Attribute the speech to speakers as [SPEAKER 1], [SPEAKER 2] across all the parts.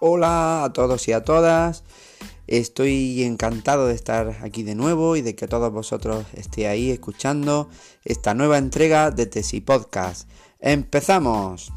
[SPEAKER 1] Hola a todos y a todas. Estoy encantado de estar aquí de nuevo y de que todos vosotros estéis ahí escuchando esta nueva entrega de Tesi Podcast. ¡Empezamos!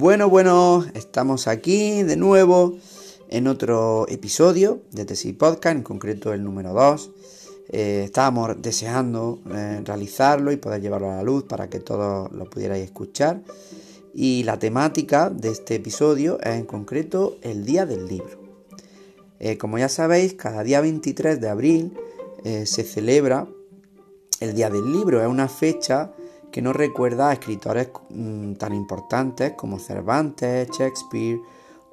[SPEAKER 1] Bueno, bueno, estamos aquí de nuevo en otro episodio de Tesis Podcast, en concreto el número 2. Eh, estábamos deseando eh, realizarlo y poder llevarlo a la luz para que todos lo pudierais escuchar. Y la temática de este episodio es en concreto el Día del Libro. Eh, como ya sabéis, cada día 23 de abril se celebra el Día del Libro. Es una fecha nos recuerda a escritores mm, tan importantes como Cervantes, Shakespeare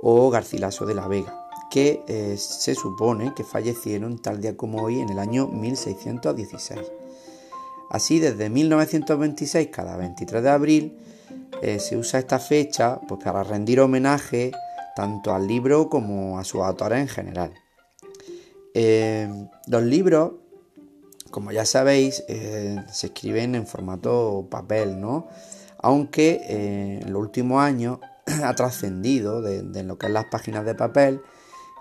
[SPEAKER 1] o Garcilaso de la Vega, que eh, se supone que fallecieron tal día como hoy en el año 1616. Así, desde 1926, cada 23 de abril, eh, se usa esta fecha pues, para rendir homenaje tanto al libro como a sus autores en general. Eh, los libros como ya sabéis, eh, se escriben en formato papel, ¿no? Aunque eh, en los últimos años ha trascendido de, lo que es las páginas de papel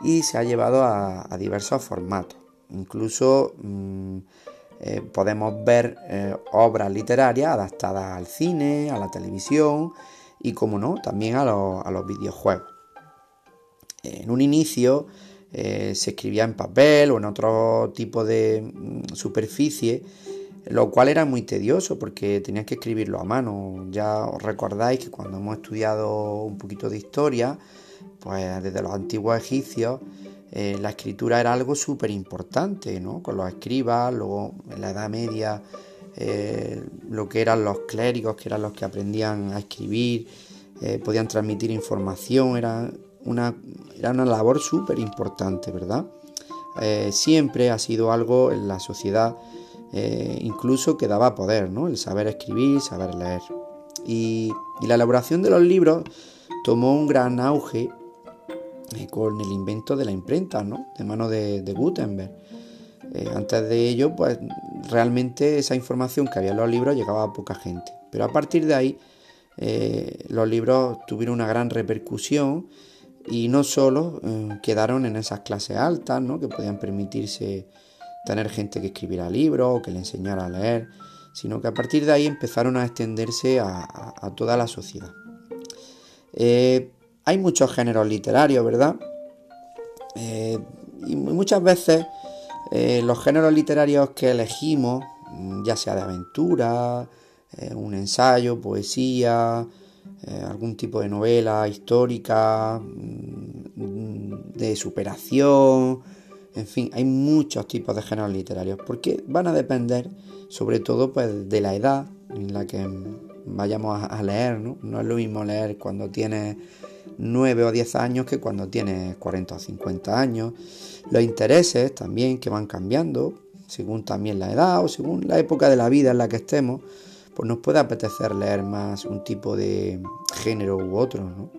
[SPEAKER 1] y se ha llevado a, diversos formatos. Incluso mm, eh, podemos ver obras literarias adaptadas al cine, a la televisión y, como no, también a, a los videojuegos. En un inicio, eh, se escribía en papel o en otro tipo de mm, superficie, lo cual era muy tedioso porque tenías que escribirlo a mano. Ya os recordáis que cuando hemos estudiado un poquito de historia, pues desde los antiguos egipcios, eh, la escritura era algo súper importante, ¿no? Con los escribas, luego en la Edad Media, eh, lo que eran los clérigos, que eran los que aprendían a escribir, podían transmitir información, era era una labor súper importante, ¿verdad? Eh, siempre ha sido algo en la sociedad eh, incluso que daba poder, ¿no? El saber escribir, saber leer. Y, la elaboración de los libros tomó un gran auge eh, con el invento de la imprenta, ¿no? De mano de, Gutenberg. antes de ello, pues realmente esa información que había en los libros llegaba a poca gente. Pero a partir de ahí, los libros tuvieron una gran repercusión y no solo eh, quedaron en esas clases altas, ¿no? que podían permitirse tener gente que escribiera libros o que le enseñara a leer, sino que a partir de ahí empezaron a extenderse a, toda la sociedad. Eh, hay muchos géneros literarios, ¿verdad? Eh, y muchas veces los géneros literarios que elegimos, ya sea de aventura, un ensayo, poesía, eh, algún tipo de novela histórica, mm, de superación, en fin, hay muchos tipos de géneros literarios, porque van a depender sobre todo pues, de la edad en la que vayamos a leer, ¿no? No es lo mismo leer cuando tienes 9 o 10 años que cuando tienes 40 o 50 años. Los intereses también que van cambiando, según también la edad o según la época de la vida en la que estemos pues nos puede apetecer leer más un tipo de género u otro, ¿no?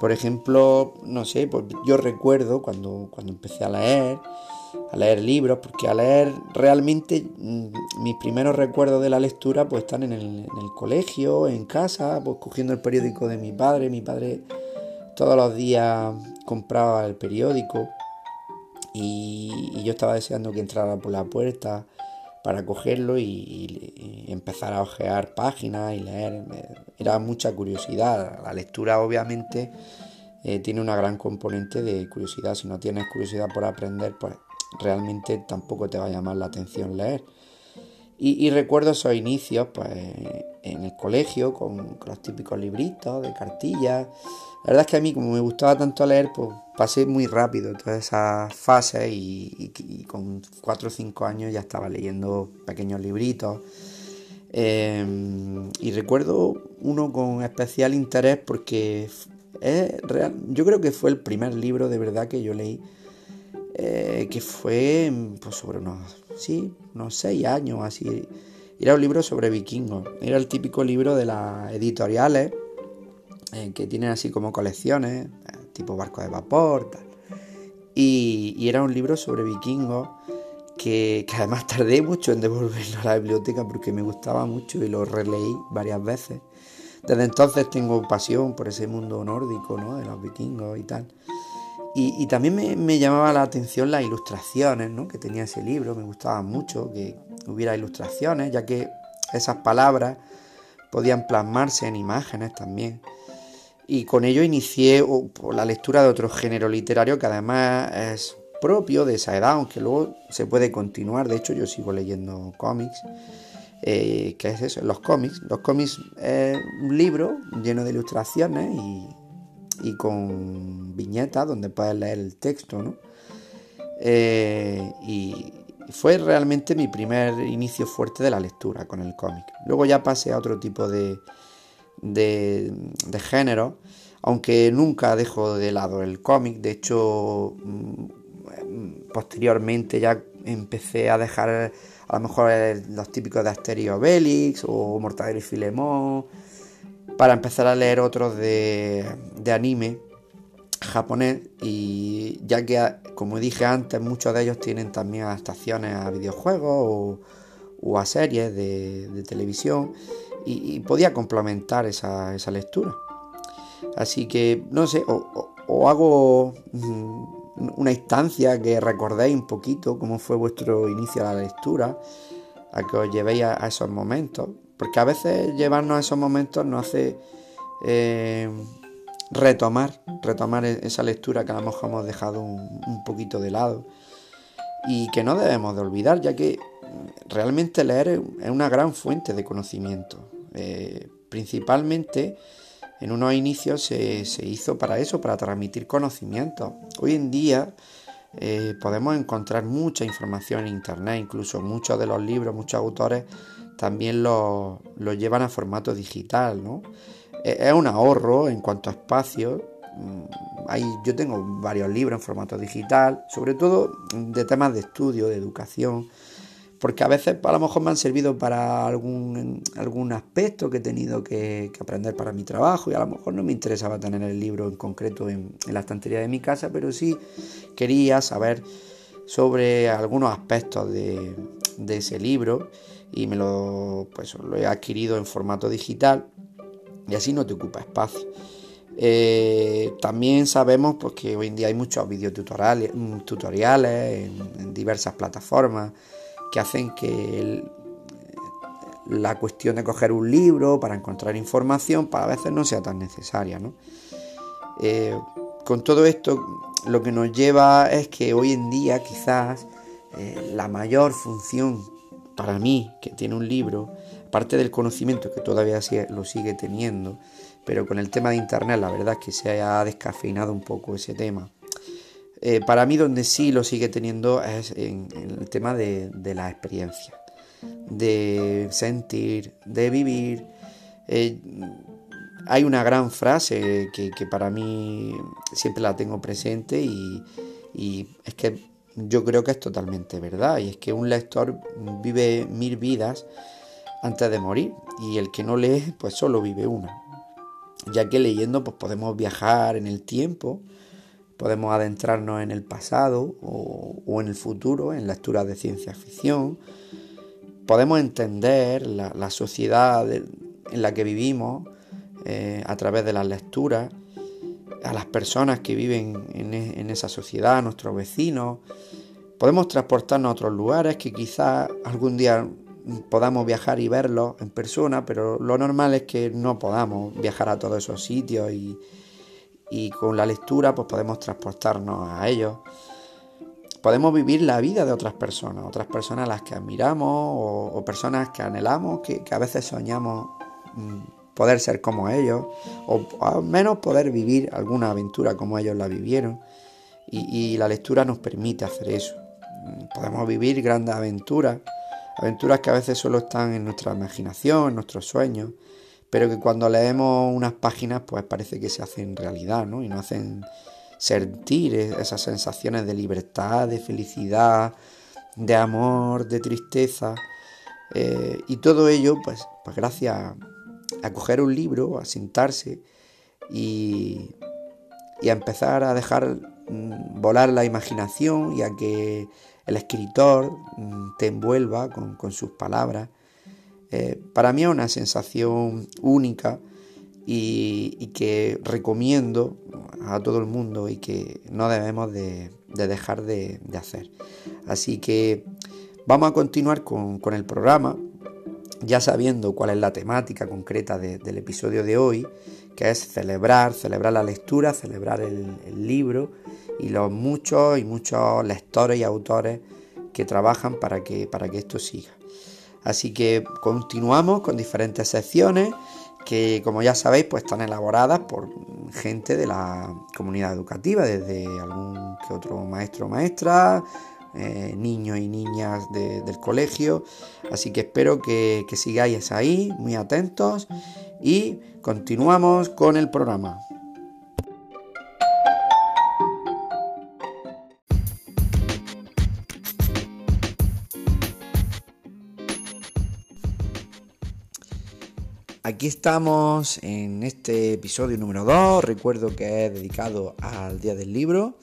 [SPEAKER 1] Por ejemplo, no sé, pues yo recuerdo cuando, cuando empecé a leer, a leer libros, porque a leer realmente mm, mis primeros recuerdos de la lectura pues están en el, colegio, en casa, pues cogiendo el periódico de mi padre. Mi padre todos los días compraba el periódico y, y yo estaba deseando que entrara por la puerta para cogerlo y, empezar a ojear páginas y leer. era mucha curiosidad. La lectura obviamente eh, tiene una gran componente de curiosidad. Si no tienes curiosidad por aprender, pues realmente tampoco te va a llamar la atención leer. Y, recuerdo esos inicios pues, en el colegio con, los típicos libritos de cartillas. La verdad es que a mí, como me gustaba tanto leer, pues pasé muy rápido todas esas fases y, con 4 o 5 años ya estaba leyendo pequeños libritos. Em, y recuerdo uno con especial interés porque es real, yo creo que fue el primer libro de verdad que yo leí eh, que fue pues, sobre unos, sí, unos seis años así. Era un libro sobre vikingos. Era el típico libro de las editoriales eh, que tienen así como colecciones, eh, tipo barco de vapor, tal. Y, era un libro sobre vikingos que, además tardé mucho en devolverlo a la biblioteca porque me gustaba mucho y lo releí varias veces. Desde entonces tengo pasión por ese mundo nórdico, ¿no? De los vikingos y tal. Y, también me, llamaba la atención las ilustraciones ¿no? que tenía ese libro, me gustaba mucho que hubiera ilustraciones, ya que esas palabras podían plasmarse en imágenes también. Y con ello inicié la lectura de otro género literario que además es propio de esa edad, aunque luego se puede continuar. De hecho, yo sigo leyendo cómics. Eh, ¿Qué es eso? Los cómics. Los cómics es un libro lleno de ilustraciones y y con viñetas donde puedes leer el texto, ¿no? Eh, y fue realmente mi primer inicio fuerte de la lectura con el cómic. Luego ya pasé a otro tipo de, de, género, aunque nunca dejo de lado el cómic. De hecho, mm, posteriormente ya empecé a dejar a lo mejor los típicos de Asterio Obelix o Mortadelo y Filemón para empezar a leer otros de, anime japonés y ya que como dije antes muchos de ellos tienen también adaptaciones a videojuegos o, a series de, televisión y, podía complementar esa, lectura así que no sé o, hago mm, una instancia que recordéis un poquito cómo fue vuestro inicio a la lectura a que os llevéis a esos momentos porque a veces llevarnos a esos momentos nos hace eh, retomar, retomar e-, esa lectura que a lo mejor hemos dejado un, poquito de lado. Y que no debemos de olvidar, ya que realmente leer es una gran fuente de conocimiento. Eh, principalmente en unos inicios se, hizo para eso, para transmitir conocimiento. Hoy en día eh, podemos encontrar mucha información en Internet, incluso muchos de los libros, muchos autores también lo, llevan a formato digital, ¿no? E, es un ahorro en cuanto a espacio. Mm, yo tengo varios libros en formato digital, sobre todo de temas de estudio, de educación, porque a veces a lo mejor me han servido para algún, algún aspecto que he tenido que, aprender para mi trabajo y a lo mejor no me interesaba tener el libro en concreto en, la estantería de mi casa, pero sí quería saber sobre algunos aspectos de, ese libro y me lo, pues, lo he adquirido en formato digital y así no te ocupa espacio. Eh, también sabemos pues, que hoy en día hay muchos videotutoriales tutoriales en, diversas plataformas que hacen que la cuestión de coger un libro para encontrar información para pues, a veces no sea tan necesaria. Eh, con todo esto lo que nos lleva es que hoy en día quizás eh, la mayor función para mí, que tiene un libro, aparte del conocimiento que todavía lo sigue teniendo, pero con el tema de Internet la verdad es que se ha descafeinado un poco ese tema. Eh, para mí donde sí lo sigue teniendo es en, el tema de, la experiencia, de sentir, de vivir. Eh, hay una gran frase que, para mí siempre la tengo presente y, y es que yo creo que es totalmente verdad. Y es que un lector vive mil vidas antes de morir. Y el que no lee, pues solo vive una. Ya que leyendo, pues podemos viajar en el tiempo, podemos adentrarnos en el pasado o, en el futuro, en lecturas de ciencia ficción. Podemos entender la, sociedad en la que vivimos eh, a través de las lecturas a las personas que viven e, en, esa sociedad, a nuestros vecinos. Podemos transportarnos a otros lugares que quizás algún día podamos viajar y verlos en persona, pero lo normal es que no podamos viajar a todos esos sitios y, con la lectura pues podemos transportarnos a ellos. Podemos vivir la vida de otras personas, otras personas a las que admiramos o, personas que anhelamos, que, a veces soñamos mm, poder ser como ellos, o al menos poder vivir alguna aventura como ellos la vivieron. y la lectura nos permite hacer eso. Podemos vivir grandes aventuras Aventuras que a veces solo están en nuestra imaginación, en nuestros sueños, pero que cuando leemos unas páginas pues parece que se hacen realidad, ¿no? Y nos hacen sentir esas sensaciones de libertad, de felicidad, de amor, de tristeza. Eh, y todo ello, pues, pues gracias a coger un libro, a sentarse y, y a empezar a dejar mm, volar la imaginación y a que el escritor mm, te envuelva con, sus palabras. Eh, para mí es una sensación única y, que recomiendo a todo el mundo y que no debemos de, dejar de, hacer. Así que vamos a continuar con, el programa, ya sabiendo cuál es la temática concreta del episodio de hoy, que es celebrar, celebrar la lectura, celebrar el libro y los muchos y muchos lectores y autores que trabajan para que, para que esto siga. Así que continuamos con diferentes secciones que como ya sabéis pues están elaboradas por gente de la comunidad educativa, desde algún que otro maestro o maestra, eh, niños y niñas del colegio. Así que espero que, que sigáis ahí, muy atentos y continuamos con el programa. Aquí estamos en este episodio número 2, recuerdo que es dedicado al Día del Libro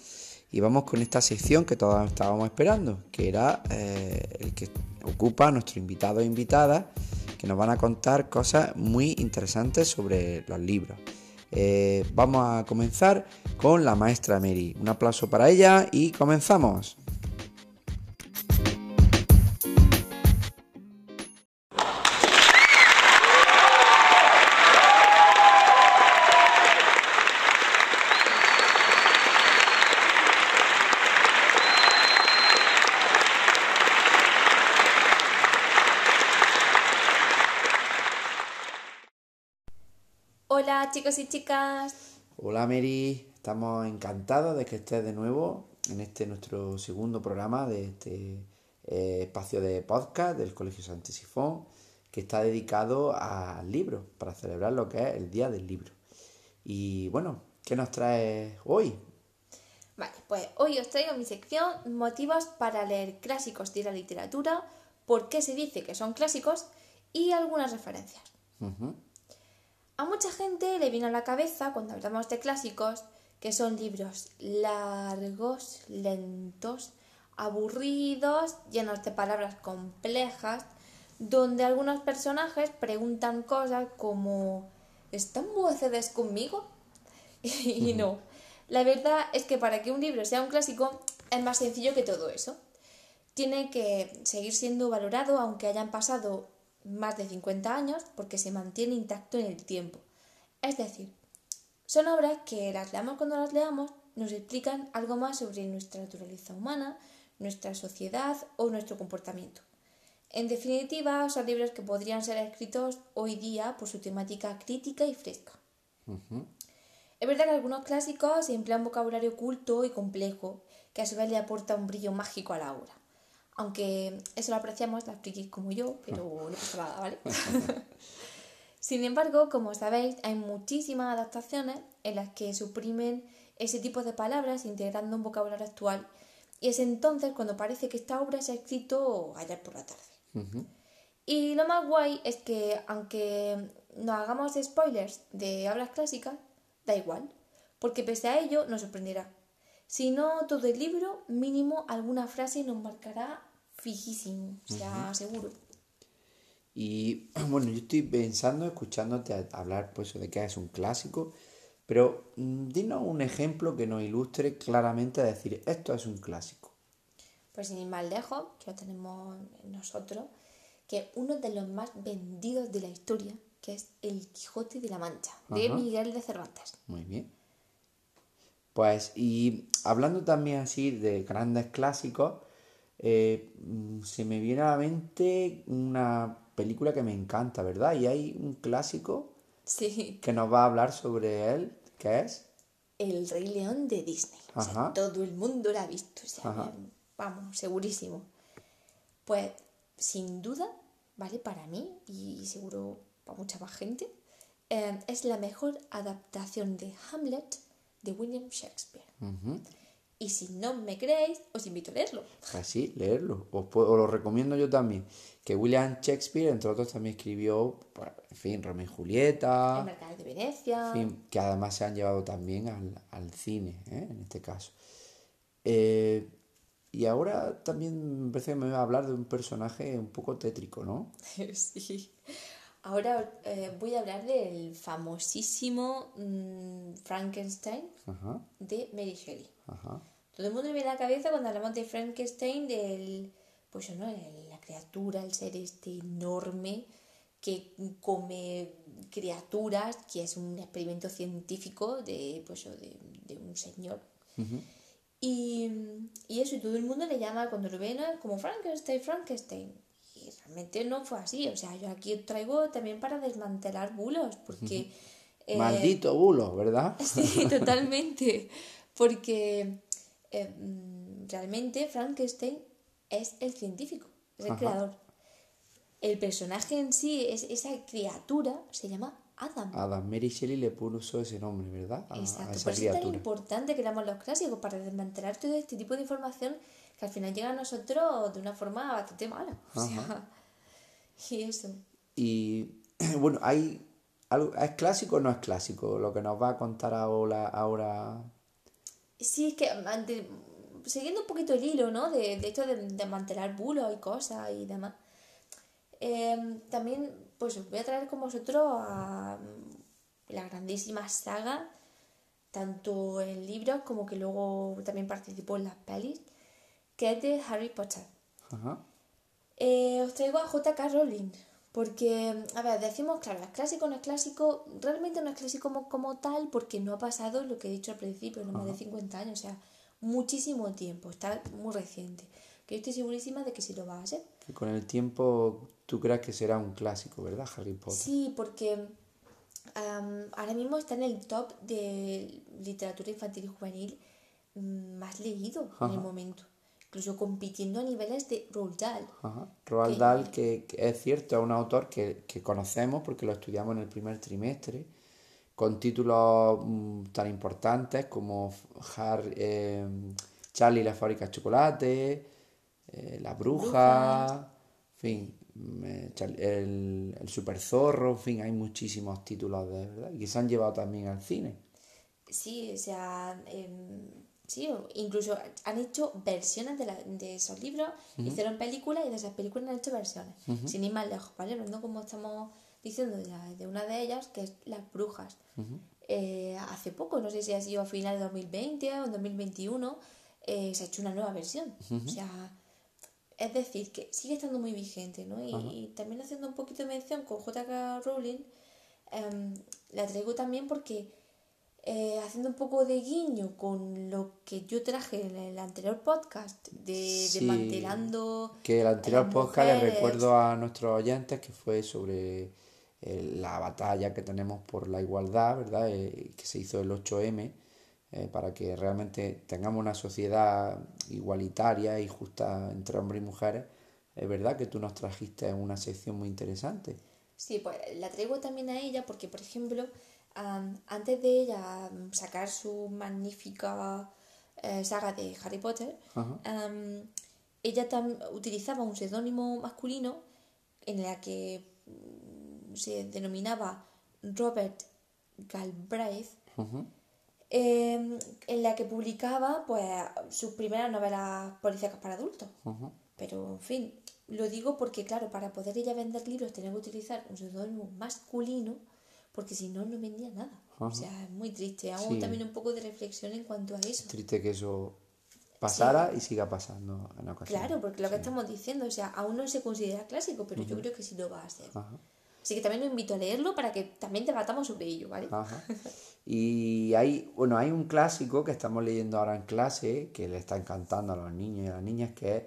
[SPEAKER 1] y vamos con esta sección que todos estábamos esperando, que era eh, el que ocupa nuestro invitado e invitada, que nos van a contar cosas muy interesantes sobre los libros. Eh, vamos a comenzar con la maestra Mary. Un aplauso para ella y comenzamos.
[SPEAKER 2] Chicos y chicas.
[SPEAKER 1] Hola Mary, estamos encantados de que estés de nuevo en este nuestro segundo programa de este eh, espacio de podcast del Colegio Sifón que está dedicado al libro, para celebrar lo que es el Día del Libro. Y bueno, ¿qué nos traes hoy?
[SPEAKER 2] Vale, pues hoy os traigo mi sección Motivos para leer clásicos de la literatura, por qué se dice que son clásicos y algunas referencias. A mucha gente le viene a la cabeza cuando hablamos de clásicos que son libros largos, lentos, aburridos, llenos de palabras complejas, donde algunos personajes preguntan cosas como ¿están ustedes conmigo? y no. La verdad es que para que un libro sea un clásico es más sencillo que todo eso. Tiene que seguir siendo valorado aunque hayan pasado más de 50 años porque se mantiene intacto en el tiempo. Es decir, son obras que las leamos cuando las leamos nos explican algo más sobre nuestra naturaleza humana, nuestra sociedad o nuestro comportamiento. En definitiva, son libros que podrían ser escritos hoy día por su temática crítica y fresca. Es verdad que algunos clásicos emplean vocabulario oculto y complejo, que a su vez le aporta un brillo mágico a la obra. Aunque eso lo apreciamos las frikis como yo, pero no pasa nada, ¿vale? Sin embargo, como sabéis, hay muchísimas adaptaciones en las que suprimen ese tipo de palabras integrando un vocabulario actual y es entonces cuando parece que esta obra se ha escrito ayer por la tarde. Y lo más guay es que aunque no hagamos spoilers de obras clásicas, da igual, porque pese a ello nos sorprenderá. Si no todo el libro, mínimo alguna frase nos marcará fijísimo, o sea, seguro.
[SPEAKER 1] Y bueno, yo estoy pensando, escuchándote hablar pues de que es un clásico, pero mm, dinos un ejemplo que nos ilustre claramente a decir esto es un clásico.
[SPEAKER 2] Pues sin ir más lejos, que lo tenemos nosotros, que uno de los más vendidos de la historia, que es El Quijote de la Mancha, de Miguel de Cervantes.
[SPEAKER 1] Muy bien. Pues, y hablando también así de grandes clásicos, eh, mm, se me viene a la mente una película que me encanta, ¿verdad? Y hay un clásico
[SPEAKER 2] sí.
[SPEAKER 1] que nos va a hablar sobre él, que es...
[SPEAKER 2] El Rey León de Disney. todo el mundo lo ha visto. vamos, segurísimo. Pues, sin duda, ¿vale? Para mí, y seguro para mucha más gente, eh, es la mejor adaptación de Hamlet de William Shakespeare. Y si no me creéis, os invito a leerlo.
[SPEAKER 1] Así, pues leerlo. Os, lo recomiendo yo también. Que William Shakespeare, entre otros, también escribió, pues, en fin, Romeo y Julieta.
[SPEAKER 2] El Mercado de Venecia.
[SPEAKER 1] En fin, que además se han llevado también al, cine, ¿eh? en este caso. Eh, y ahora también me parece que me va a hablar de un personaje un poco tétrico, ¿no?
[SPEAKER 2] sí. Ahora eh, voy a hablar del famosísimo mm, Frankenstein de Mary Shelley. Todo el mundo le viene a la cabeza cuando hablamos de Frankenstein, del, pues no, la criatura, el ser este enorme que come criaturas, que es un experimento científico de, pues, de, un señor. y, y, eso, y todo el mundo le llama cuando lo ven como Frankenstein, Frankenstein realmente no fue así. O sea, yo aquí traigo también para desmantelar bulos, porque...
[SPEAKER 1] Eh, Maldito bulo, ¿verdad?
[SPEAKER 2] Sí, totalmente. Porque eh, mm, realmente Frankenstein es el científico, es el creador. El personaje en sí, es, esa criatura, se llama Adam.
[SPEAKER 1] Adam, Mary Shelley le puso ese nombre, ¿verdad?
[SPEAKER 2] Exacto, por eso es tan importante que damos los clásicos, para desmantelar todo este tipo de información que al final llega a nosotros de una forma bastante mala. O sea, y eso.
[SPEAKER 1] Y bueno, hay algo, ¿es clásico o no es clásico lo que nos va a contar ahora? ahora...
[SPEAKER 2] Sí, es que siguiendo un poquito el hilo, ¿no? De, de esto de, mantener bulos y cosas y demás. Em, también, pues os voy a traer con vosotros a la grandísima saga, tanto en libros como que luego también participó en las pelis, que es de Harry Potter. Eh, os traigo a J.K. Rowling, porque, a ver, decimos, claro, es clásico, no es clásico, realmente no es clásico como, tal, porque no ha pasado lo que he dicho al principio, no más de 50 años, o sea, muchísimo tiempo, está muy reciente. Que yo estoy segurísima de que sí lo va a ser.
[SPEAKER 1] Y con el tiempo tú crees que será un clásico, ¿verdad, Harry Potter?
[SPEAKER 2] Sí, porque ahora mismo está en el top de literatura infantil y juvenil mm, más leído en el momento incluso compitiendo a niveles de Roald Dahl.
[SPEAKER 1] Roald Dahl, que, es cierto, es un autor que, conocemos porque lo estudiamos en el primer trimestre, con títulos mm, tan importantes como eh, Charlie y la fábrica de chocolate, eh, La bruja, en fin, mm, eh, el, el super zorro, en fin, hay muchísimos títulos de verdad y que se han llevado también al cine.
[SPEAKER 2] Sí, o sea, Sí, incluso han hecho versiones de, la, de esos libros, hicieron películas y de esas películas han hecho versiones. Sin ir más lejos, ¿vale? Hablando como estamos diciendo de, una de ellas, que es Las Brujas. Eh, hace poco, no sé si ha sido a final de 2020 o en 2021, eh, se ha hecho una nueva versión. O sea, es decir, que sigue estando muy vigente, ¿no? Y, también haciendo un poquito de mención con J.K. Rowling, em, la traigo también porque eh, haciendo un poco de guiño con lo que yo traje en el anterior podcast de, desmantelando.
[SPEAKER 1] Que el anterior podcast les recuerdo a nuestros oyentes que fue sobre eh, la batalla que tenemos por la igualdad, ¿verdad? Eh, que se hizo el 8M, para que realmente tengamos una sociedad igualitaria y justa entre hombres y mujeres. Es verdad que tú nos trajiste una sección muy interesante.
[SPEAKER 2] Sí, pues la traigo también a ella porque, por ejemplo, antes de ella sacar su magnífica eh, saga de Harry Potter, ella utilizaba un seudónimo masculino en la que mm, se denominaba Robert Galbraith, em, en la que publicaba pues sus primeras novelas policíacas para adultos. Pero, en fin, lo digo porque, claro, para poder ella vender libros tenía que utilizar un seudónimo masculino porque si no, no vendía nada. O sea, es muy triste. Hago también un poco de reflexión en cuanto a eso.
[SPEAKER 1] triste que eso pasara y siga pasando en ocasiones.
[SPEAKER 2] Claro, porque lo que estamos diciendo, o sea, aún no se considera clásico, pero yo creo que sí lo va a ser. Así que también lo invito a leerlo para que también debatamos sobre ello, ¿vale?
[SPEAKER 1] Ajá. Y hay, bueno, hay un clásico que estamos leyendo ahora en clase que le está encantando a los niños y a las niñas, que es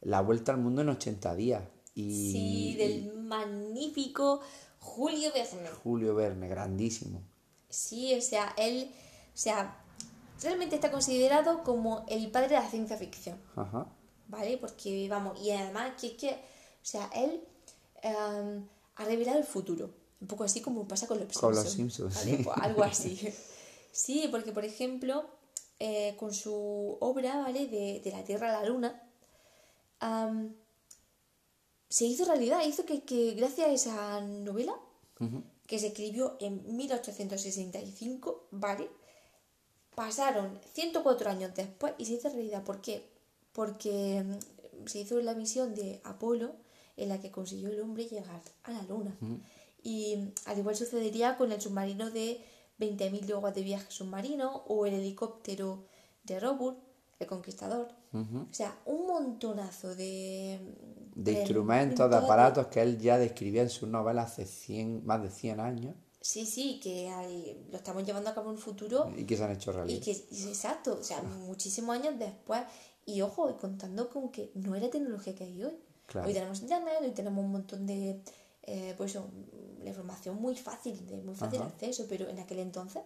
[SPEAKER 1] La Vuelta al Mundo en 80 días. Y,
[SPEAKER 2] sí, del magnífico Julio Verne.
[SPEAKER 1] Julio Verne, grandísimo.
[SPEAKER 2] Sí, o sea, él, o sea, realmente está considerado como el padre de la ciencia ficción. Ajá. ¿Vale? Porque, vamos, y además que es que, o sea, él em, ha revelado el futuro. Un poco así como pasa con los Simpsons. Con los Simpsons, ¿vale? Pues algo así. Sí, porque, por ejemplo, eh, con su obra, ¿vale? De, de, la Tierra a la Luna, se hizo realidad. Hizo que, que gracias a esa novela, que se escribió en 1865, ¿vale? Pasaron 104 años después y se hizo realidad. ¿Por qué? Porque mm, se hizo la misión de Apolo en la que consiguió el hombre llegar a la luna. Y mm, al igual sucedería con el submarino de 20.000 leguas de viaje submarino o el helicóptero de Robur, el conquistador. O sea, un montonazo de...
[SPEAKER 1] De, instrumentos, de aparatos que él ya describía en sus novelas hace 100, más de 100 años.
[SPEAKER 2] Sí, sí, que lo estamos llevando a cabo en el futuro.
[SPEAKER 1] Y que se han hecho realidad.
[SPEAKER 2] Y que, exacto, o sea, muchísimos años después. Y ojo, y contando con que no era tecnología que hay hoy. Hoy tenemos internet, hoy tenemos un montón de, eh, pues la información muy fácil, de muy fácil acceso, pero en aquel entonces.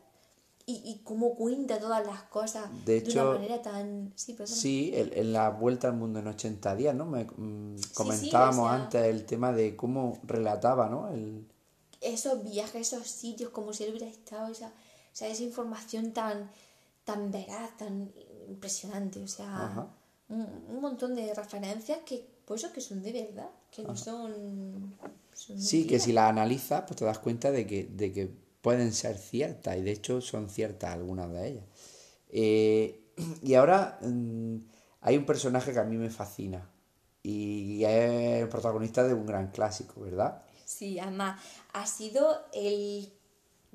[SPEAKER 2] Y, y cómo cuenta todas las cosas de, hecho, una manera tan... Sí,
[SPEAKER 1] sí en, la vuelta al mundo en 80 días, ¿no? Me, mm, comentábamos antes el tema de cómo relataba, ¿no? El,
[SPEAKER 2] esos viajes, esos sitios, como si él hubiera estado, esa, o sea, esa información tan, tan veraz, tan impresionante, o sea, un, montón de referencias que, pues eso, que son de verdad, que no son...
[SPEAKER 1] sí, que si las analizas, pues te das cuenta de que, de que pueden ser ciertas, y de hecho son ciertas algunas de ellas. Eh, y ahora mm, hay un personaje que a mí me fascina, y es el protagonista de un gran clásico, ¿verdad?
[SPEAKER 2] Sí, además ha sido el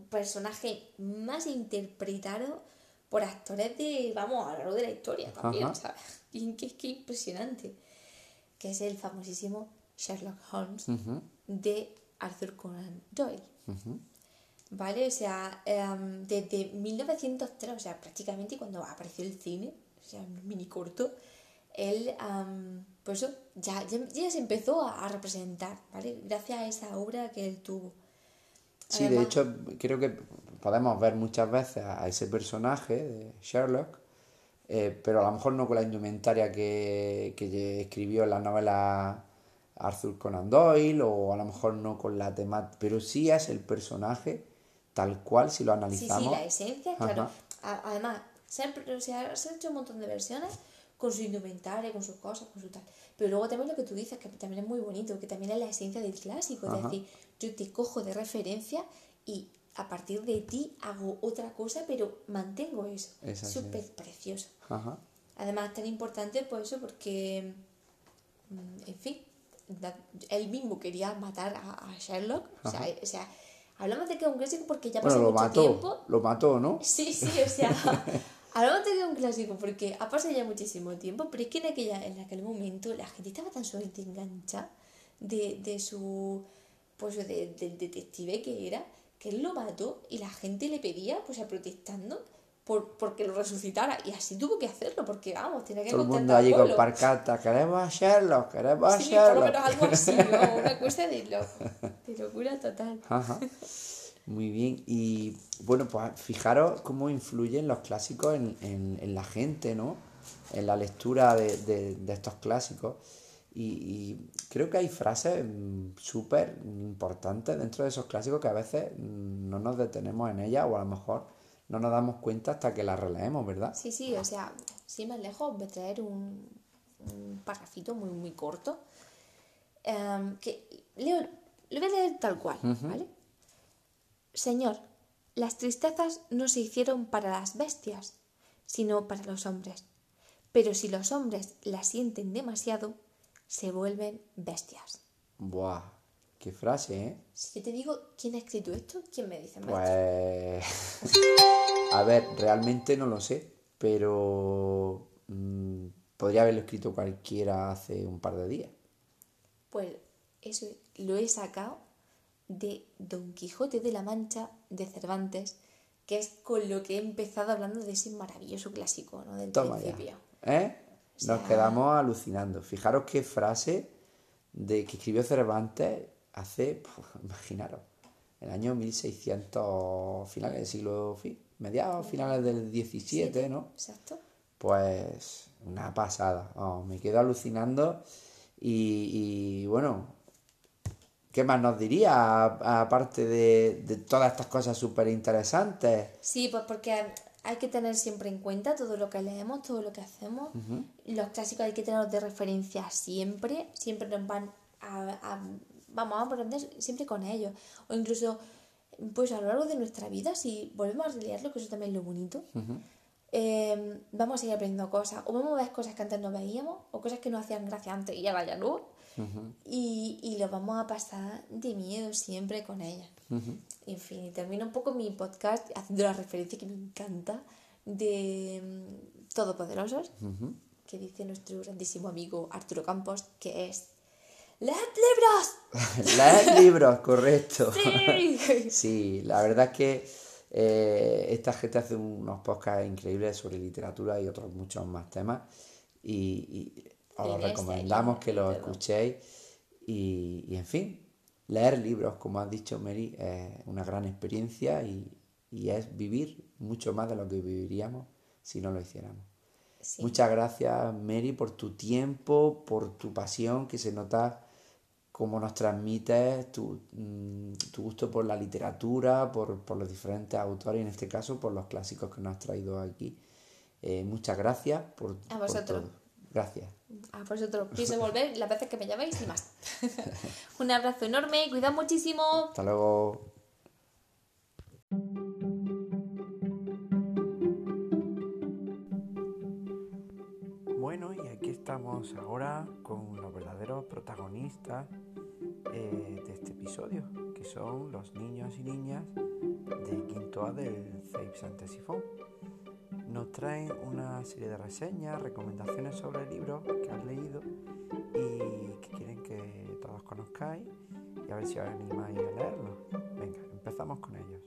[SPEAKER 2] personaje más interpretado por actores de, vamos, a lo largo de la historia también, ¿sabes? Y que es que impresionante. Que es el famosísimo Sherlock Holmes de Arthur Conan Doyle. ¿Vale? O sea, em, desde 1903, o sea, prácticamente cuando apareció el cine, o sea, un mini corto, él, pues eso, ya, ya, se empezó a, representar, ¿vale? Gracias a esa obra que él tuvo.
[SPEAKER 1] Sí, de hecho, creo que podemos ver muchas veces a ese personaje de Sherlock, eh, pero a lo mejor no con la indumentaria que, que escribió en la novela Arthur Conan Doyle, o a lo mejor no con la temática, pero sí es el personaje tal cual si lo analizamos.
[SPEAKER 2] Sí, sí, la esencia, claro. Además, siempre, se ha hecho un montón de versiones con su indumentaria, con sus cosas, con su tal. Pero luego también lo que tú dices, que también es muy bonito, que también es la esencia del clásico, es decir, yo te cojo de referencia y a partir de ti hago otra cosa, pero mantengo eso. Es súper precioso. Ajá. Además, tan importante por eso, porque, mm, en fin, él mismo quería matar a, Sherlock. O sea, o sea, hablamos de que es un clásico porque ya pasó
[SPEAKER 1] lo
[SPEAKER 2] mucho
[SPEAKER 1] mató,
[SPEAKER 2] tiempo.
[SPEAKER 1] Lo mató, ¿no?
[SPEAKER 2] Sí, sí, o sea, Hablamos de un clásico porque ha pasado ya muchísimo tiempo, pero es que en, aquella, en aquel momento la gente estaba tan suelta engancha de, de su. pues de, del detective que era, que él lo mató y la gente le pedía, pues a protestando, por, porque lo resucitara. Y así tuvo que hacerlo, porque vamos, tiene que
[SPEAKER 1] Todo el mundo allí con parcata, queremos Sherlock, queremos sí, Sherlock. Sí,
[SPEAKER 2] algo así, ¿no? una cosa de, de locura total.
[SPEAKER 1] Ajá. Muy bien, y bueno, pues fijaros cómo influyen los clásicos en, en, la gente, ¿no? En la lectura de, de, estos clásicos. Y, creo que hay frases mm, súper importantes dentro de esos clásicos que a veces mm, no nos detenemos en ellas o a lo mejor no nos damos cuenta hasta que las releemos, ¿verdad?
[SPEAKER 2] Sí, sí, o sea, sin más lejos voy a traer un, un parrafito muy, muy corto em, que leo, lo voy a leer tal cual, ¿vale? Señor, las tristezas no se hicieron para las bestias, sino para los hombres. Pero si los hombres las sienten demasiado, se vuelven bestias.
[SPEAKER 1] Buah, qué frase, ¿eh?
[SPEAKER 2] Si yo te digo quién ha escrito esto, ¿quién me dice
[SPEAKER 1] Pues. A ver, realmente no lo sé, pero. mm, podría haberlo escrito cualquiera hace un par de días.
[SPEAKER 2] Pues eso lo he sacado de Don Quijote de la Mancha de Cervantes, que es con lo que he empezado hablando de ese maravilloso clásico, ¿no? Del
[SPEAKER 1] Toma ya.
[SPEAKER 2] principio.
[SPEAKER 1] ¿Eh?
[SPEAKER 2] O
[SPEAKER 1] Nos quedamos alucinando. Fijaros qué frase de que escribió Cervantes hace, puf, imaginaros, el año 1600, finales del siglo, mediados, finales del 17, ¿no?
[SPEAKER 2] Exacto.
[SPEAKER 1] Pues una pasada. Me quedo alucinando y, y, bueno, ¿qué más nos diría? Aparte de, de todas estas cosas súper interesantes.
[SPEAKER 2] Sí, pues porque hay que tener siempre en cuenta todo lo que leemos, todo lo que hacemos. Los clásicos hay que tenerlos de referencia siempre, siempre nos van a, a- vamos a aprender siempre con ellos. O incluso, pues a lo largo de nuestra vida, si volvemos a leerlo, que eso también es lo bonito, eh, vamos a seguir aprendiendo cosas. O vamos a ver cosas que antes no veíamos, o cosas que nos hacían gracia antes y ahora ya no. y, y lo vamos a pasar de miedo siempre con ellas. En fin, y termino un poco mi podcast haciendo la referencia que me encanta de mm, Todopoderosos, que dice nuestro grandísimo amigo Arturo Campos, que es ¡Leed libros!
[SPEAKER 1] Leer libros, correcto.
[SPEAKER 2] ¡Sí!
[SPEAKER 1] Sí, la verdad es que eh, esta gente hace unos podcasts increíbles sobre literatura y otros muchos más temas. Y, y os lo recomendamos que lo
[SPEAKER 2] de todo.
[SPEAKER 1] escuchéis. Y, y, en fin, leer libros, como has dicho Mary, es una gran experiencia y, y es vivir mucho más de lo que viviríamos si no lo hiciéramos.
[SPEAKER 2] Sí.
[SPEAKER 1] Muchas gracias, Mary, por tu tiempo, por tu pasión que se nota cómo nos transmites tu, mm, tu gusto por la literatura, por, por los diferentes autores y en este caso por los clásicos que nos has traído aquí. Eh, muchas gracias por,
[SPEAKER 2] A
[SPEAKER 1] por
[SPEAKER 2] vosotros.
[SPEAKER 1] todo. Gracias.
[SPEAKER 2] A vosotros pienso volver las veces que me llaméis y más. Un abrazo enorme, cuidad muchísimo.
[SPEAKER 1] Hasta luego. Bueno, y aquí estamos ahora con los verdaderos protagonistas eh, de este episodio, que son los niños y niñas de quinto A del CEIP Santa Sifón. Nos traen una serie de reseñas, recomendaciones sobre libros que han leído y que quieren que todos conozcáis y a ver si os animáis a leerlos. Venga, empezamos con ellos.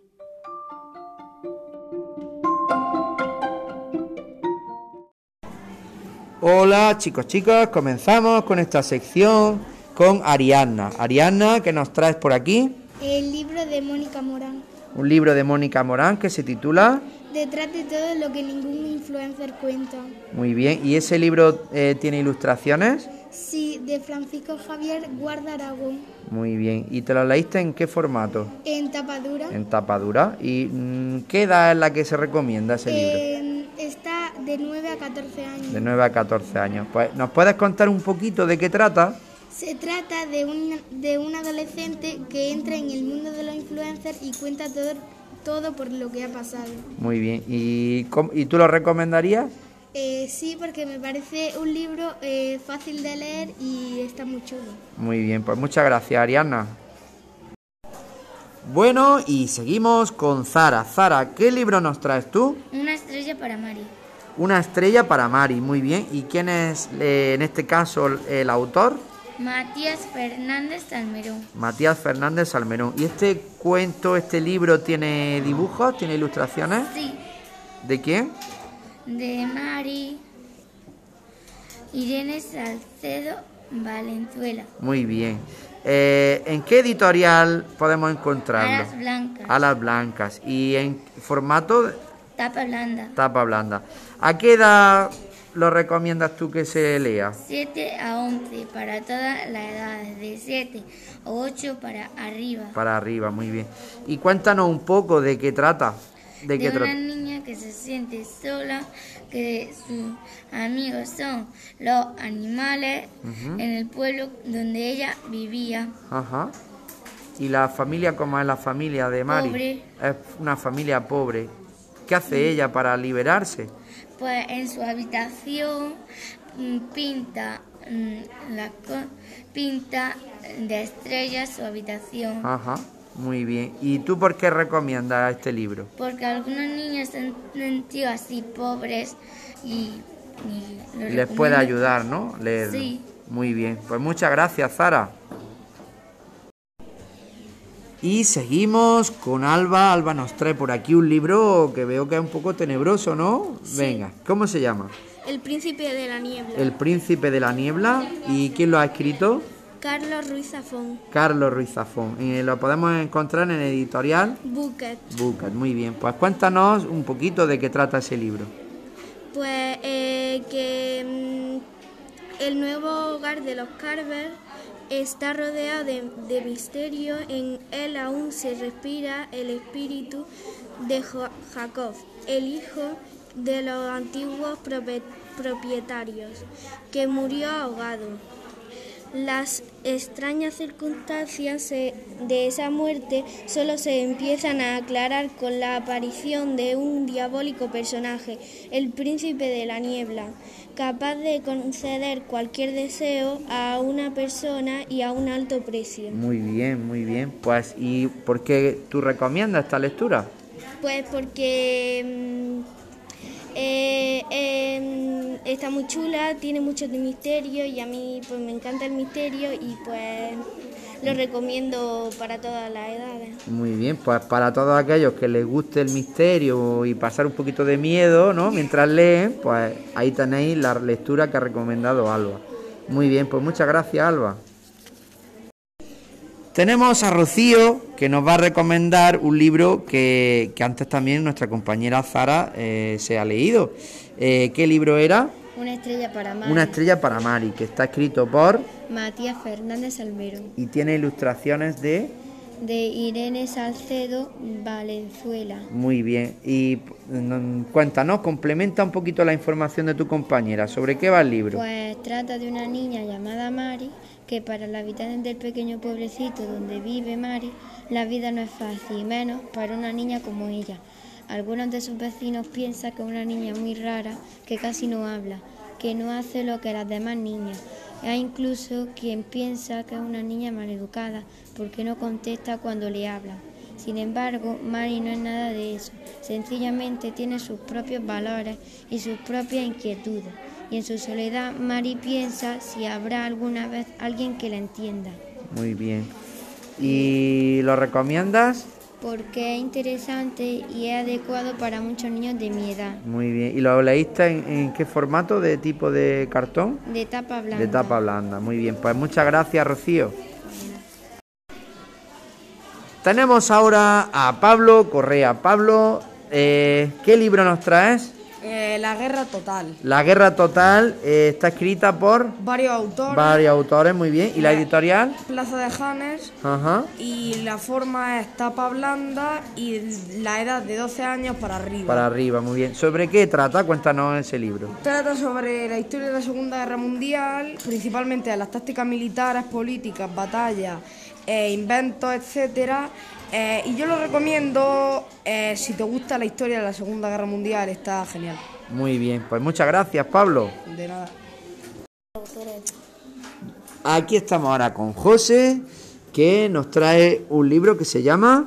[SPEAKER 1] Hola chicos, chicos, comenzamos con esta sección con Ariadna. Ariadna, ¿qué nos traes por aquí?
[SPEAKER 3] El libro de Mónica Morán.
[SPEAKER 1] Un libro de Mónica Morán que se titula
[SPEAKER 3] Detrás de todo lo que ningún influencer cuenta.
[SPEAKER 1] Muy bien, ¿y ese libro eh, tiene ilustraciones?
[SPEAKER 3] Sí, de Francisco Javier Guarda Aragón.
[SPEAKER 1] Muy bien, ¿y te lo leíste en qué formato?
[SPEAKER 3] En tapadura.
[SPEAKER 1] En tapa dura. ¿Y mm, qué edad es la que se recomienda ese libro?
[SPEAKER 3] Eh, está de 9 a 14 años.
[SPEAKER 1] De 9 a 14 años. Pues, ¿nos puedes contar un poquito de qué trata?
[SPEAKER 3] Se trata de un, de un adolescente que entra en el mundo de los influencers y cuenta todo, todo por lo que ha pasado.
[SPEAKER 1] Muy bien, ¿y, cómo- ¿y tú lo recomendarías?
[SPEAKER 3] Eh, sí, porque me parece un libro eh, fácil de leer y está muy chulo.
[SPEAKER 1] Muy bien, pues muchas gracias, Ariana. Bueno, y seguimos con Zara. Zara, ¿qué libro nos traes tú?
[SPEAKER 3] Una estrella para Mari.
[SPEAKER 1] Una estrella para Mari, muy bien. ¿Y quién es, eh, en este caso, el autor?
[SPEAKER 3] Matías Fernández Salmerón.
[SPEAKER 1] Matías Fernández Salmerón. ¿Y este cuento, este libro, tiene dibujos, tiene ilustraciones?
[SPEAKER 3] Sí,
[SPEAKER 1] ¿De quién?
[SPEAKER 3] de Mari Irene Salcedo Valenzuela.
[SPEAKER 1] Muy bien. Eh, ¿En qué editorial podemos encontrarlo?
[SPEAKER 3] Alas blancas.
[SPEAKER 1] Alas blancas. ¿Y en formato
[SPEAKER 3] Tapa blanda.
[SPEAKER 1] tapa blanda? ¿A qué edad lo recomiendas tú que se lea?
[SPEAKER 3] 7 a 11 para todas las edades. De 7 a 8 para arriba.
[SPEAKER 1] Para arriba, muy bien. Y cuéntanos un poco de qué trata. ¿De qué
[SPEAKER 3] de una
[SPEAKER 1] trata?
[SPEAKER 3] niña que se siente sola, que sus amigos son los animales en el pueblo donde ella vivía.
[SPEAKER 1] Ajá. ¿Y la familia cómo es la familia de Mari?
[SPEAKER 3] Pobre.
[SPEAKER 1] Es una familia pobre. ¿Qué hace ella para liberarse?
[SPEAKER 3] Pues en su habitación mm, pinta mm, la pinta de estrellas su habitación.
[SPEAKER 1] Ajá. Muy bien. ¿Y tú por qué recomiendas este libro?
[SPEAKER 3] Porque algunos niños se han sentido así pobres y y
[SPEAKER 1] Les puede ayudar, ¿no? Leerlo.
[SPEAKER 3] Sí.
[SPEAKER 1] Muy bien. Pues muchas gracias, Zara. Y seguimos con Alba. Alba nos trae por aquí un libro que veo que es un poco tenebroso, ¿no? Venga, ¿cómo se llama?
[SPEAKER 4] El príncipe de la niebla.
[SPEAKER 1] El príncipe de la niebla. ¿Y quién lo ha escrito?
[SPEAKER 4] Carlos Ruiz Zafón.
[SPEAKER 1] Carlos Ruiz Zafón. Eh, lo podemos encontrar en editorial
[SPEAKER 4] Bucket.
[SPEAKER 1] Bucat. Muy bien. Pues cuéntanos un poquito de qué trata ese libro.
[SPEAKER 4] Pues eh, que mm, el nuevo hogar de los Carver está rodeado de, misterio. En él aún se respira el espíritu de Jacob, el hijo de los antiguos propietarios, que murió ahogado. Las extrañas circunstancias de esa muerte solo se empiezan a aclarar con la aparición de un diabólico personaje, el príncipe de la niebla, capaz de conceder cualquier deseo a una persona y a un alto precio.
[SPEAKER 1] Muy bien, muy bien. Pues, ¿y por qué tú recomiendas esta lectura?
[SPEAKER 4] Pues porque mm, eh, eh, está muy chula, tiene mucho de misterio y a mí pues me encanta el misterio y pues lo recomiendo para todas las edades.
[SPEAKER 1] Muy bien, pues para todos aquellos que les guste el misterio y pasar un poquito de miedo, ¿no? Mientras leen, pues ahí tenéis la lectura que ha recomendado Alba. Muy bien, pues muchas gracias, Alba. Tenemos a Rocío que nos va a recomendar un libro que, que antes también nuestra compañera Zara eh, se ha leído. Eh, ¿Qué libro era?
[SPEAKER 3] Una estrella para Mari.
[SPEAKER 1] Una estrella para Mari, que está escrito por
[SPEAKER 3] Matías Fernández Almero.
[SPEAKER 1] y tiene ilustraciones de...
[SPEAKER 3] De Irene Salcedo Valenzuela.
[SPEAKER 1] Muy bien. Y mm, cuéntanos, complementa un poquito la información de tu compañera. ¿Sobre qué va el libro?
[SPEAKER 3] Pues trata de una niña llamada Mari, que para los habitantes del pequeño pueblecito donde vive Mari, la vida no es fácil, menos para una niña como ella. Algunos de sus vecinos piensan que es una niña muy rara, que casi no habla, que no hace lo que las demás niñas. Hay incluso quien piensa que es una niña maleducada, porque no contesta cuando le hablan. Sin embargo, Mari no es nada de eso. Sencillamente tiene sus propios valores y sus propias inquietudes. Y en su soledad, Mari piensa si habrá alguna vez alguien que la entienda.
[SPEAKER 1] Muy bien. ¿Y lo recomiendas?
[SPEAKER 3] Porque es interesante y es adecuado para muchos niños de mi edad.
[SPEAKER 1] Muy bien. ¿Y lo leíste en, en qué formato? ¿De tipo de cartón?
[SPEAKER 3] De tapa blanca.
[SPEAKER 1] De tapa blanda. Muy bien. Pues muchas gracias, Rocío. Tenemos ahora a Pablo Correa. Pablo, eh, ¿qué libro nos traes?
[SPEAKER 5] Eh, la guerra total.
[SPEAKER 1] La Guerra Total eh, está escrita por
[SPEAKER 5] Varios autores.
[SPEAKER 1] varios autores, muy bien. ¿Y la editorial?
[SPEAKER 5] Plaza de Janes.
[SPEAKER 1] Ajá.
[SPEAKER 5] Y la forma es tapa blanda y la edad de 12 años para arriba.
[SPEAKER 1] Para arriba, muy bien. ¿Sobre qué trata? Cuéntanos ese libro.
[SPEAKER 5] Trata sobre la historia de la Segunda Guerra Mundial, principalmente de las tácticas militares, políticas, batallas, eh, inventos, etcétera. Eh, y yo lo recomiendo eh, si te gusta la historia de la Segunda Guerra Mundial, está genial.
[SPEAKER 1] Muy bien, pues muchas gracias, Pablo.
[SPEAKER 5] De nada.
[SPEAKER 1] Aquí estamos ahora con José, que nos trae un libro que se llama...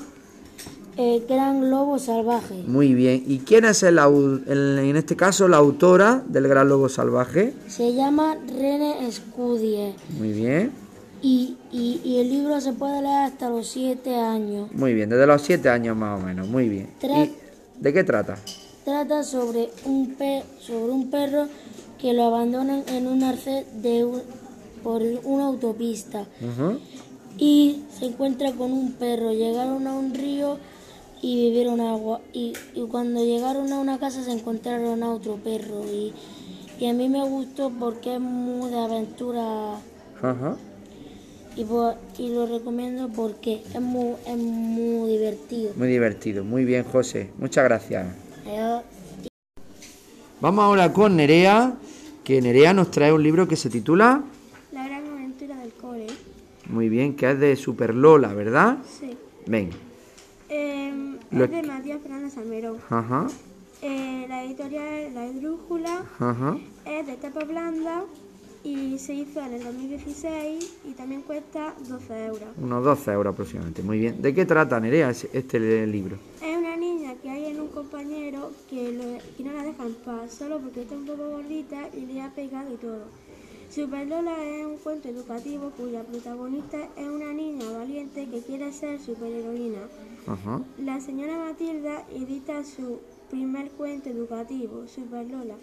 [SPEAKER 6] El Gran Lobo Salvaje.
[SPEAKER 1] Muy bien. ¿Y quién es el, en este caso la autora del Gran Lobo Salvaje?
[SPEAKER 6] Se llama René Scudier
[SPEAKER 1] Muy bien.
[SPEAKER 6] Y, y, y el libro se puede leer hasta los 7 años.
[SPEAKER 1] Muy bien, desde los siete años más o menos. Muy bien.
[SPEAKER 6] Tra-
[SPEAKER 1] ¿Y de qué trata?
[SPEAKER 6] Trata sobre un, pe sobre un perro que lo abandonan en un arcén de un- por una autopista y se encuentra con un perro. Llegaron a un río y vivieron agua y, y cuando llegaron a una casa se encontraron a otro perro y, y a mí me gustó porque es muy de aventura
[SPEAKER 1] Ajá.
[SPEAKER 6] Y, por- y lo recomiendo porque es muy, es muy divertido.
[SPEAKER 1] Muy divertido. Muy bien, José. Muchas gracias.
[SPEAKER 6] Adiós.
[SPEAKER 1] Vamos ahora con Nerea, que Nerea nos trae un libro que se titula...
[SPEAKER 4] La gran aventura del cole.
[SPEAKER 1] Muy bien, que es de Super Lola, ¿verdad?
[SPEAKER 4] Sí. Eh,
[SPEAKER 1] Lo
[SPEAKER 4] es de Matías Fernández Almero.
[SPEAKER 1] Ajá,
[SPEAKER 4] Eh, la editorial La Esdrújula
[SPEAKER 1] ajá.
[SPEAKER 4] es de tapa blanda y se hizo en el 2016 y también cuesta 12 euros.
[SPEAKER 1] Unos 12 euros aproximadamente. Muy bien. ¿De qué trata, Nerea, este libro?
[SPEAKER 4] Es una niña que
[SPEAKER 7] hay en un compañero que, lo- que no la deja en paz, solo porque está un poco gordita y le ha pegado y todo. Super Lola es un cuento educativo cuya protagonista es una niña valiente que quiere ser superheroína.
[SPEAKER 1] Ajá.
[SPEAKER 7] La señora Matilda edita su primer cuento educativo, Super Lola.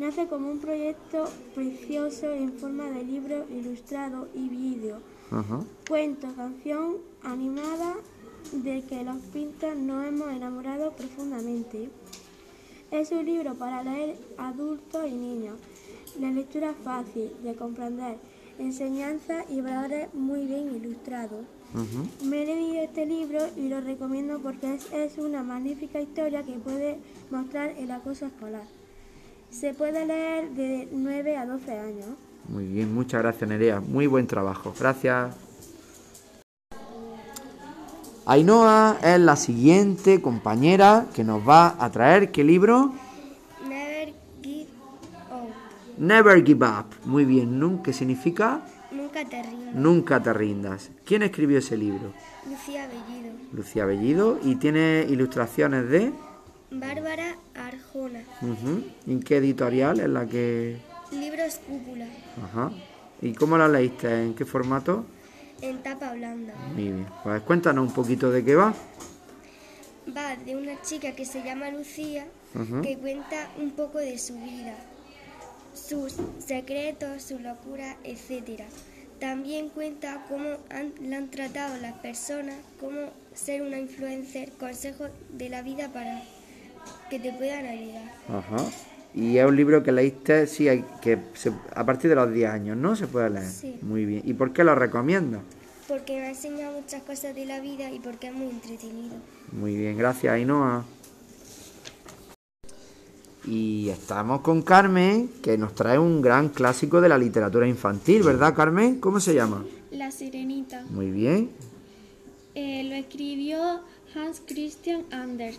[SPEAKER 7] Nace como un proyecto precioso en forma de libro ilustrado y vídeo. Cuento, canción animada de que los pintas nos hemos enamorado profundamente. Es un libro para leer adultos y niños. La lectura fácil de comprender, enseñanza y valores muy bien ilustrados. Me he leído este libro y lo recomiendo porque es, es una magnífica historia que puede mostrar el acoso escolar. Se puede leer de 9 a 12 años.
[SPEAKER 1] Muy bien, muchas gracias Nerea, muy buen trabajo, gracias. Ainhoa es la siguiente compañera que nos va a traer qué libro?
[SPEAKER 7] Never give up.
[SPEAKER 1] Never Give Up. Muy bien, nunca ¿qué significa
[SPEAKER 7] Nunca te rindas.
[SPEAKER 1] nunca te rindas. ¿Quién escribió ese libro?
[SPEAKER 7] Lucía Bellido.
[SPEAKER 1] Lucía Bellido y tiene ilustraciones de
[SPEAKER 7] Bárbara Arjona.
[SPEAKER 1] Ujú. ¿En qué editorial es la que
[SPEAKER 7] Libros Cúpula.
[SPEAKER 1] Ajá. ¿Y cómo la leíste? ¿En qué formato?
[SPEAKER 7] En tapa blanda.
[SPEAKER 1] Muy bien. Pues cuéntanos un poquito de qué va.
[SPEAKER 7] Va de una chica que se llama Lucía que cuenta un poco de su vida, sus secretos, su locura, etc. También cuenta cómo han- la han tratado las personas, cómo ser una influencer, consejos de la vida para que te puedan ayudar.
[SPEAKER 1] Ajá. Y es un libro que leíste, sí, hay, que se- a partir de los 10 años, ¿no? Se puede leer.
[SPEAKER 7] Sí.
[SPEAKER 1] Muy bien. ¿Y por qué lo recomiendas?
[SPEAKER 7] Porque me ha enseñado muchas cosas de la vida y porque es muy entretenido.
[SPEAKER 1] Muy bien, gracias Ainhoa. Y estamos con Carmen, que nos trae un gran clásico de la literatura infantil, ¿verdad Carmen? ¿Cómo se llama?
[SPEAKER 8] La Sirenita.
[SPEAKER 1] Muy bien.
[SPEAKER 8] Eh, lo escribió Hans Christian Anders.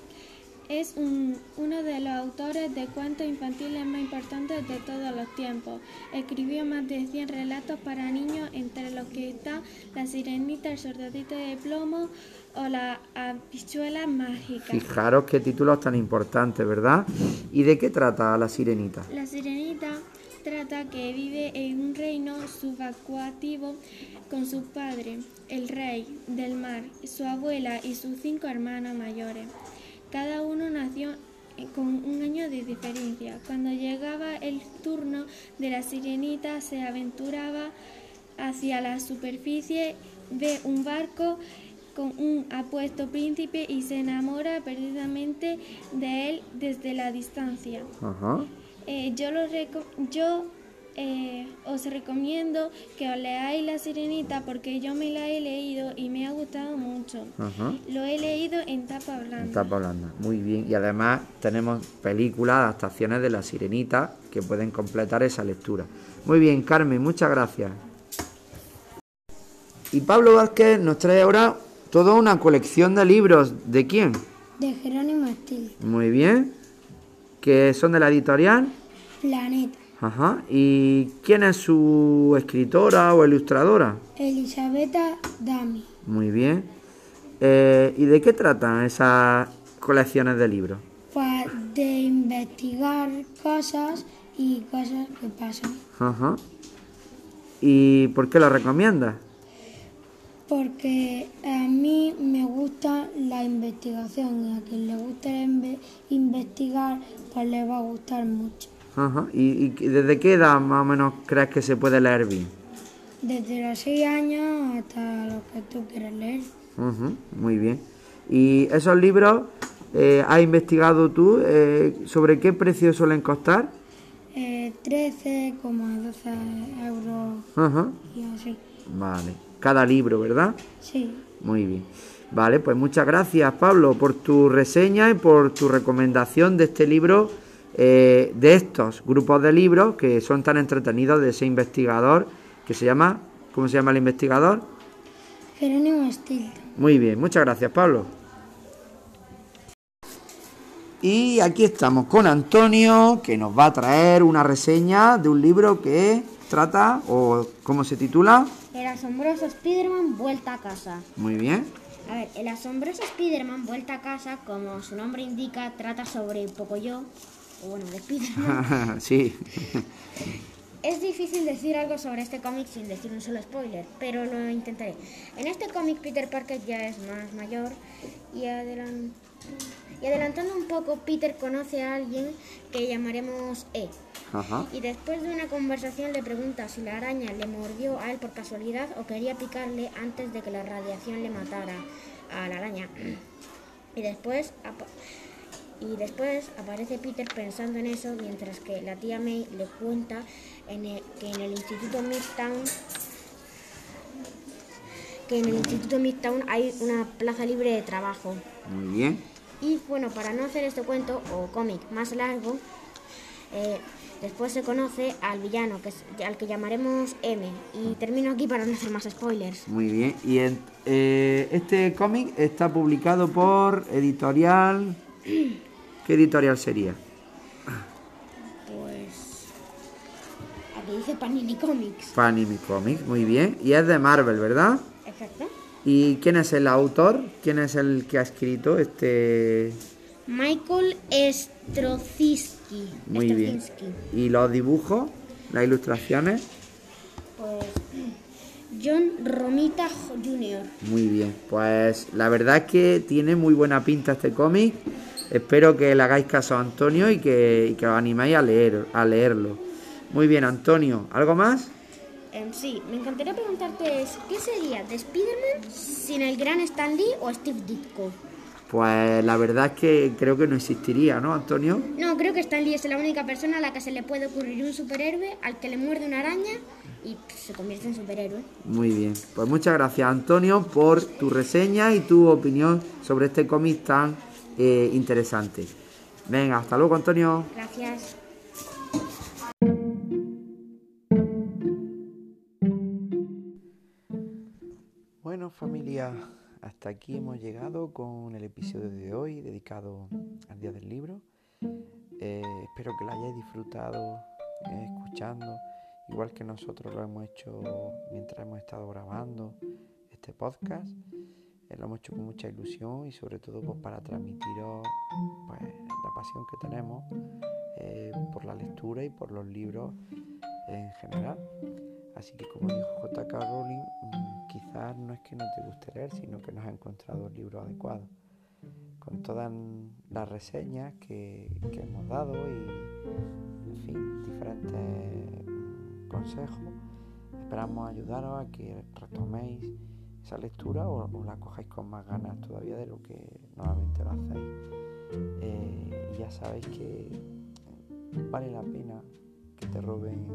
[SPEAKER 8] Es un- uno de los autores de cuentos infantiles más importantes de todos los tiempos. Escribió más de 100 relatos para niños, entre los que están La Sirenita, El Soldadito de Plomo o La Habichuela Mágica.
[SPEAKER 1] Fijaros qué títulos tan importantes, ¿verdad? ¿Y de qué trata la sirenita?
[SPEAKER 8] La sirenita trata que vive en un reino subacuativo con su padre, el rey del mar, su abuela y sus cinco hermanos mayores. Cada uno nació eh, con un año de diferencia. Cuando llegaba el turno de la sirenita se aventuraba hacia la superficie, ve un barco con un apuesto príncipe y se enamora perdidamente de él desde la distancia.
[SPEAKER 1] Ajá.
[SPEAKER 8] Eh, yo lo yo eh, os recomiendo que os leáis La Sirenita porque yo me la he leído y me ha gustado mucho.
[SPEAKER 1] Ajá.
[SPEAKER 8] Lo he leído en tapa blanda.
[SPEAKER 1] En tapa blanda. Muy bien. Y además tenemos películas, adaptaciones de la sirenita que pueden completar esa lectura. Muy bien, Carmen, muchas gracias. Y Pablo Vázquez nos trae ahora toda una colección de libros. ¿De quién?
[SPEAKER 9] De Jerónimo Estil.
[SPEAKER 1] Muy bien. Que son de la editorial.
[SPEAKER 9] Planeta.
[SPEAKER 1] Ajá. ¿Y quién es su escritora o ilustradora?
[SPEAKER 9] Elisabetta Dami.
[SPEAKER 1] Muy bien. Eh, ¿Y de qué tratan esas colecciones de libros?
[SPEAKER 9] Pues de investigar cosas y cosas que pasan.
[SPEAKER 1] Ajá. ¿Y por qué lo recomiendas?
[SPEAKER 9] Porque a mí me gusta la investigación y a quien le gusta inve- investigar, pues le va a gustar mucho.
[SPEAKER 1] Ajá. ¿Y, y desde qué edad más o menos crees que se puede leer bien?
[SPEAKER 9] Desde los 6 años hasta lo que tú quieras leer.
[SPEAKER 1] Ujú, Muy bien. ¿Y esos libros eh, has investigado tú eh, sobre qué precio suelen costar?
[SPEAKER 9] Eh, 13, como 12 euros
[SPEAKER 1] Ajá.
[SPEAKER 9] y así.
[SPEAKER 1] Vale. Cada libro, ¿verdad?
[SPEAKER 9] Sí.
[SPEAKER 1] Muy bien. Vale, pues muchas gracias Pablo por tu reseña y por tu recomendación de este libro, eh, de estos grupos de libros que son tan entretenidos de ese investigador que se llama, ¿cómo se llama el investigador?
[SPEAKER 9] Jerónimo Estil.
[SPEAKER 1] Muy bien, muchas gracias Pablo. Y aquí estamos con Antonio que nos va a traer una reseña de un libro que trata o cómo se titula.
[SPEAKER 10] El asombroso Spiderman vuelta a casa.
[SPEAKER 1] Muy bien.
[SPEAKER 10] A ver, el asombroso Spider-Man vuelta a casa, como su nombre indica, trata sobre Pocoyo, o bueno, de Spider-Man.
[SPEAKER 1] sí.
[SPEAKER 10] Es difícil decir algo sobre este cómic sin decir un solo spoiler, pero lo intentaré. En este cómic Peter Parker ya es más mayor y, adelan- y adelantando un poco, Peter conoce a alguien que llamaremos E.
[SPEAKER 1] Ajá.
[SPEAKER 10] Y después de una conversación le pregunta si la araña le mordió a él por casualidad o quería picarle antes de que la radiación le matara a la araña. Y después, y después aparece Peter pensando en eso mientras que la tía May le cuenta en el- que en el Instituto Midtown que en el Instituto Midtown hay una plaza libre de trabajo.
[SPEAKER 1] Muy bien.
[SPEAKER 10] Y bueno, para no hacer este cuento o cómic más largo, eh, después se conoce al villano, que es- al que llamaremos M. Y termino aquí para no hacer más spoilers.
[SPEAKER 1] Muy bien. Y eh, este cómic está publicado por editorial. ¿Qué editorial sería?
[SPEAKER 10] Pues. Aquí dice Panini Comics.
[SPEAKER 1] Panini Comics, muy bien. Y es de Marvel, ¿verdad?
[SPEAKER 10] Exacto.
[SPEAKER 1] ¿Y quién es el autor? ¿Quién es el que ha escrito este...?
[SPEAKER 10] Michael Strozinski.
[SPEAKER 1] Muy bien. ¿Y los dibujos? ¿Las ilustraciones?
[SPEAKER 10] Pues. John Romita Jr.
[SPEAKER 1] Muy bien. Pues la verdad es que tiene muy buena pinta este cómic. Espero que le hagáis caso a Antonio y que, y que os animéis a, leer, a leerlo. Muy bien, Antonio. ¿Algo más?
[SPEAKER 10] Em, sí, me encantaría preguntarte, ¿qué sería de Spider-Man sin el gran Stan Lee o Steve Ditko?
[SPEAKER 1] Pues la verdad es que creo que no existiría, ¿no, Antonio?
[SPEAKER 10] No, creo que Stan Lee es la única persona a la que se le puede ocurrir un superhéroe al que le muerde una araña y se convierte en superhéroe.
[SPEAKER 1] Muy bien. Pues muchas gracias, Antonio, por tu reseña y tu opinión sobre este cómic tan eh, interesante. Venga, hasta luego, Antonio.
[SPEAKER 10] Gracias.
[SPEAKER 1] Bueno familia, hasta aquí hemos llegado con el episodio de hoy dedicado al Día del Libro. Eh, espero que lo hayáis disfrutado eh, escuchando, igual que nosotros lo hemos hecho mientras hemos estado grabando este podcast. Eh, lo hemos hecho con mucha ilusión y sobre todo pues, para transmitiros pues, la pasión que tenemos eh, por la lectura y por los libros en general. Así que como dijo J.K. Rowling, mm, quizás no es que no te guste leer, sino que no has encontrado el libro adecuado. Con todas las reseñas que, que hemos dado y, en fin, diferentes mm, consejos, esperamos ayudaros a que retoméis esa lectura o, la cojáis con más ganas todavía de lo que normalmente lo hacéis. Eh, ya sabéis que vale la pena que te roben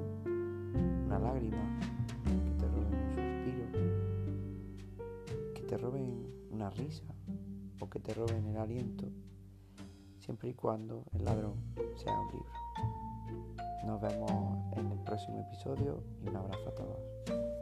[SPEAKER 1] una lágrima, que te roben un suspiro, que te roben una risa o que te roben el aliento, siempre y cuando el ladrón sea un libro. Nos vemos en el próximo episodio y un abrazo a todos.